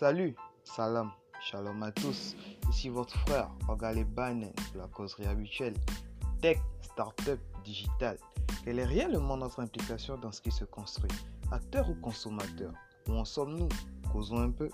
Salut, salam, shalom à tous. Ici votre frère Ogale Banen de la causerie habituelle Tech, Startup, Digital. Quelle est réellement notre implication dans ce qui se construit Acteur ou consommateur Où en sommes-nous? Causons un peu.